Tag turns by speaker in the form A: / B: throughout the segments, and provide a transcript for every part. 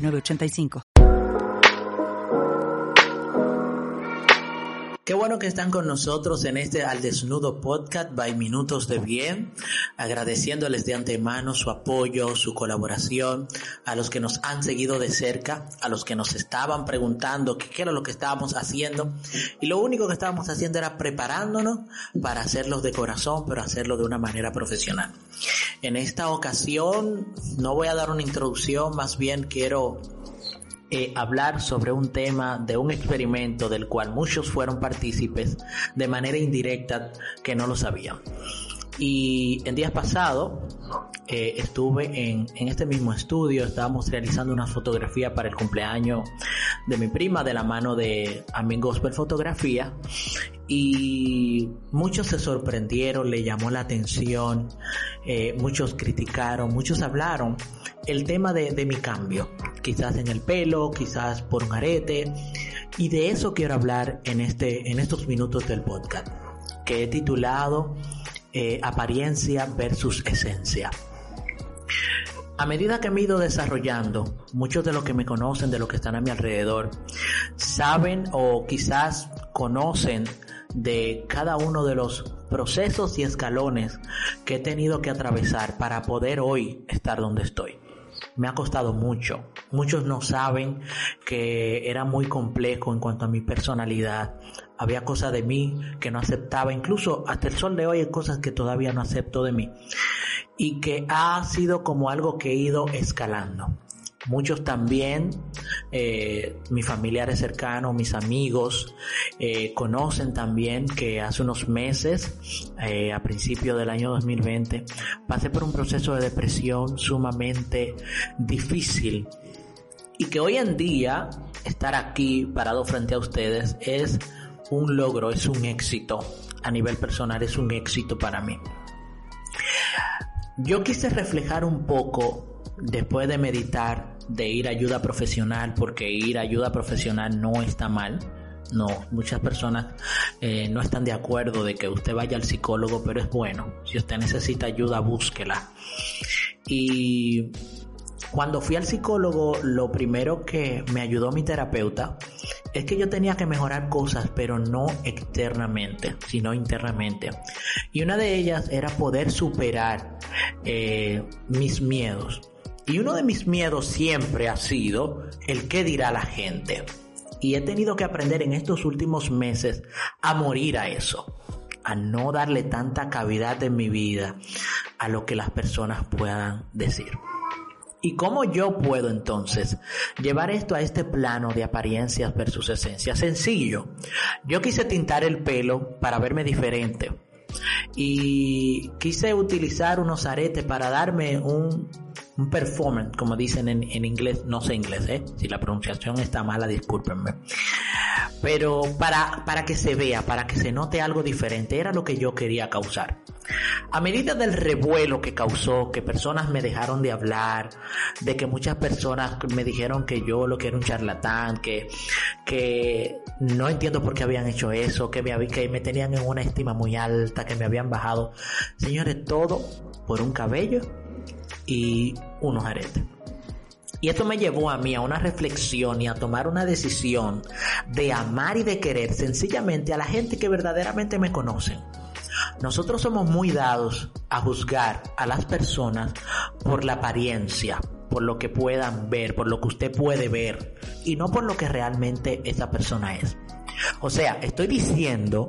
A: 985.
B: Qué bueno que están con nosotros en este Al Desnudo Podcast by Minutos de Bien, agradeciéndoles de antemano su apoyo, su colaboración, a los que nos han seguido de cerca, a los que nos estaban preguntando qué era lo que estábamos haciendo y lo único que estábamos haciendo era preparándonos para hacerlos de corazón, pero hacerlo de una manera profesional. En esta ocasión no voy a dar una introducción, más bien quiero eh, hablar sobre un tema de un experimento del cual muchos fueron partícipes de manera indirecta que no lo sabían. Y en días pasados eh, estuve en, en, este mismo estudio, estábamos realizando una fotografía para el cumpleaños de mi prima de la mano de Amin Gospel Fotografía y muchos se sorprendieron, le llamó la atención, eh, muchos criticaron, muchos hablaron el tema de, de mi cambio, quizás en el pelo, quizás por un arete, y de eso quiero hablar en, este, en estos minutos del podcast, que he titulado eh, Apariencia versus Esencia. A medida que me he ido desarrollando, muchos de los que me conocen, de los que están a mi alrededor, saben o quizás conocen de cada uno de los procesos y escalones que he tenido que atravesar para poder hoy estar donde estoy me ha costado mucho. Muchos no saben que era muy complejo en cuanto a mi personalidad. Había cosas de mí que no aceptaba, incluso hasta el sol de hoy hay cosas que todavía no acepto de mí. Y que ha sido como algo que he ido escalando. Muchos también, eh, mis familiares cercanos, mis amigos, eh, conocen también que hace unos meses, eh, a principio del año 2020, pasé por un proceso de depresión sumamente difícil y que hoy en día estar aquí parado frente a ustedes es un logro, es un éxito. A nivel personal es un éxito para mí. Yo quise reflejar un poco después de meditar, de ir a ayuda profesional, porque ir a ayuda profesional no está mal. No, muchas personas eh, no están de acuerdo de que usted vaya al psicólogo, pero es bueno. Si usted necesita ayuda, búsquela. Y cuando fui al psicólogo, lo primero que me ayudó mi terapeuta es que yo tenía que mejorar cosas, pero no externamente, sino internamente. Y una de ellas era poder superar eh, mis miedos. Y uno de mis miedos siempre ha sido el qué dirá la gente. Y he tenido que aprender en estos últimos meses a morir a eso, a no darle tanta cavidad en mi vida a lo que las personas puedan decir. ¿Y cómo yo puedo entonces llevar esto a este plano de apariencias versus esencia? Sencillo. Yo quise tintar el pelo para verme diferente. Y quise utilizar unos aretes para darme un un performance, como dicen en, en, inglés, no sé inglés, ¿eh? si la pronunciación está mala, discúlpenme. Pero para, para que se vea, para que se note algo diferente, era lo que yo quería causar. A medida del revuelo que causó, que personas me dejaron de hablar, de que muchas personas me dijeron que yo lo que era un charlatán, que, que no entiendo por qué habían hecho eso, que me, que me tenían en una estima muy alta, que me habían bajado. Señores, todo por un cabello y unos aretes. Y esto me llevó a mí a una reflexión y a tomar una decisión de amar y de querer sencillamente a la gente que verdaderamente me conocen. Nosotros somos muy dados a juzgar a las personas por la apariencia, por lo que puedan ver, por lo que usted puede ver y no por lo que realmente esa persona es. O sea, estoy diciendo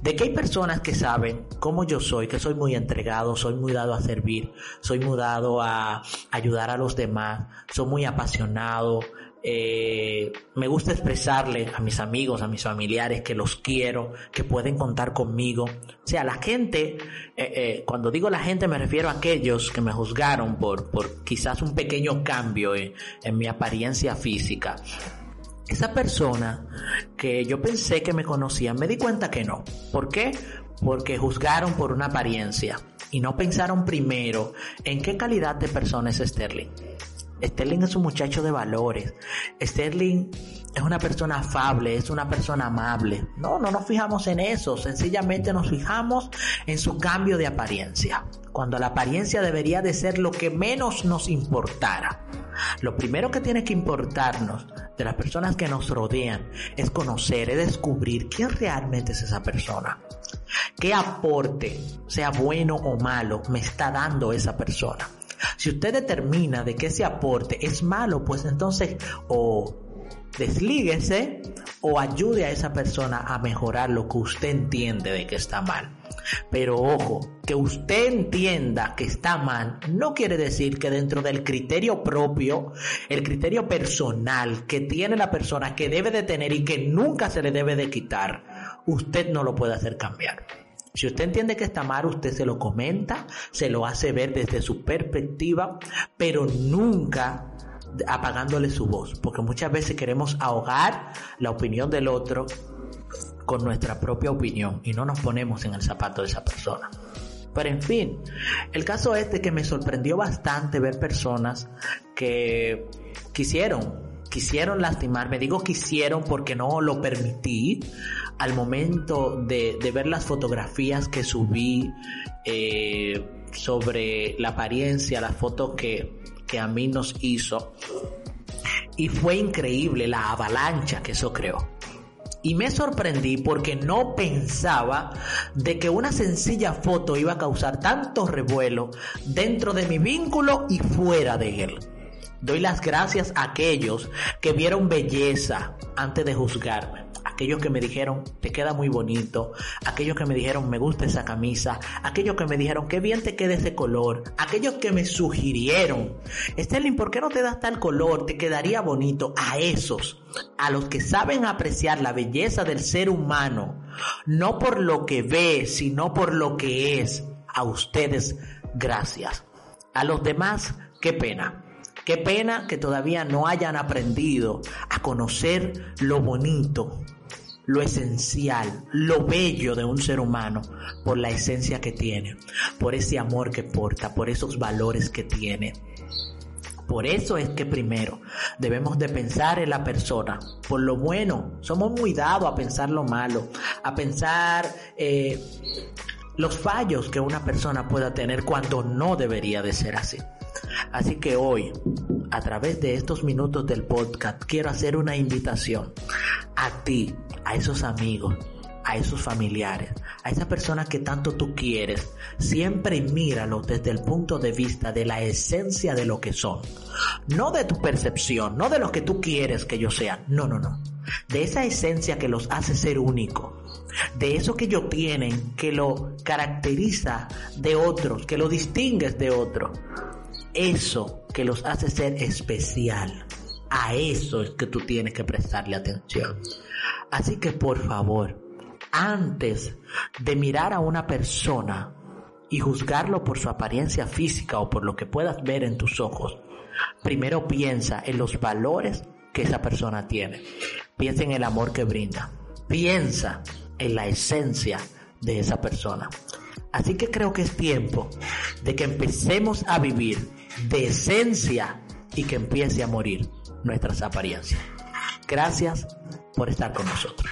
B: de que hay personas que saben cómo yo soy, que soy muy entregado, soy muy dado a servir, soy muy dado a ayudar a los demás, soy muy apasionado, eh, me gusta expresarle a mis amigos, a mis familiares que los quiero, que pueden contar conmigo. O sea, la gente, eh, eh, cuando digo la gente me refiero a aquellos que me juzgaron por, por quizás un pequeño cambio en, en mi apariencia física. Esa persona que yo pensé que me conocían, me di cuenta que no. ¿Por qué? Porque juzgaron por una apariencia y no pensaron primero en qué calidad de persona es Sterling. Sterling es un muchacho de valores. Sterling es una persona afable, es una persona amable. No, no nos fijamos en eso, sencillamente nos fijamos en su cambio de apariencia, cuando la apariencia debería de ser lo que menos nos importara. Lo primero que tiene que importarnos de las personas que nos rodean es conocer, es descubrir quién realmente es esa persona. ¿Qué aporte, sea bueno o malo, me está dando esa persona? Si usted determina de que ese aporte es malo, pues entonces o deslíguese o ayude a esa persona a mejorar lo que usted entiende de que está mal. Pero ojo, que usted entienda que está mal no quiere decir que dentro del criterio propio, el criterio personal que tiene la persona que debe de tener y que nunca se le debe de quitar, usted no lo puede hacer cambiar. Si usted entiende que está mal, usted se lo comenta, se lo hace ver desde su perspectiva, pero nunca apagándole su voz, porque muchas veces queremos ahogar la opinión del otro con nuestra propia opinión y no nos ponemos en el zapato de esa persona. Pero en fin, el caso es de que me sorprendió bastante ver personas que quisieron, quisieron lastimarme. Digo quisieron porque no lo permití al momento de, ver las fotografías que subí eh, sobre la apariencia, la foto que, que a mí nos hizo. Y fue increíble la avalancha que eso creó. Y me sorprendí porque no pensaba de que una sencilla foto iba a causar tanto revuelo dentro de mi vínculo y fuera de él. Doy las gracias a aquellos que vieron belleza antes de juzgarme aquellos que me dijeron, te queda muy bonito, aquellos que me dijeron, me gusta esa camisa, aquellos que me dijeron, qué bien te queda ese color, aquellos que me sugirieron, Sterling, ¿por qué no te das tal color? Te quedaría bonito. A esos, a los que saben apreciar la belleza del ser humano, no por lo que ve, sino por lo que es, a ustedes, gracias. A los demás, qué pena. Qué pena que todavía no hayan aprendido a conocer lo bonito, lo esencial, lo bello de un ser humano por la esencia que tiene, por ese amor que porta, por esos valores que tiene. Por eso es que primero debemos de pensar en la persona, por lo bueno. Somos muy dados a pensar lo malo, a pensar eh, los fallos que una persona pueda tener cuando no debería de ser así. Así que hoy, a través de estos minutos del podcast, quiero hacer una invitación a ti, a esos amigos, a esos familiares, a esa persona que tanto tú quieres, siempre míralo desde el punto de vista de la esencia de lo que son. No de tu percepción, no de lo que tú quieres que ellos sean. No, no, no. De esa esencia que los hace ser únicos. De eso que ellos tienen, que lo caracteriza de otros, que lo distingues de otros. Eso que los hace ser especial. A eso es que tú tienes que prestarle atención. Así que por favor, antes de mirar a una persona y juzgarlo por su apariencia física o por lo que puedas ver en tus ojos, primero piensa en los valores que esa persona tiene. Piensa en el amor que brinda. Piensa en la esencia de esa persona. Así que creo que es tiempo de que empecemos a vivir de esencia y que empiece a morir nuestras apariencias. Gracias por estar con nosotros.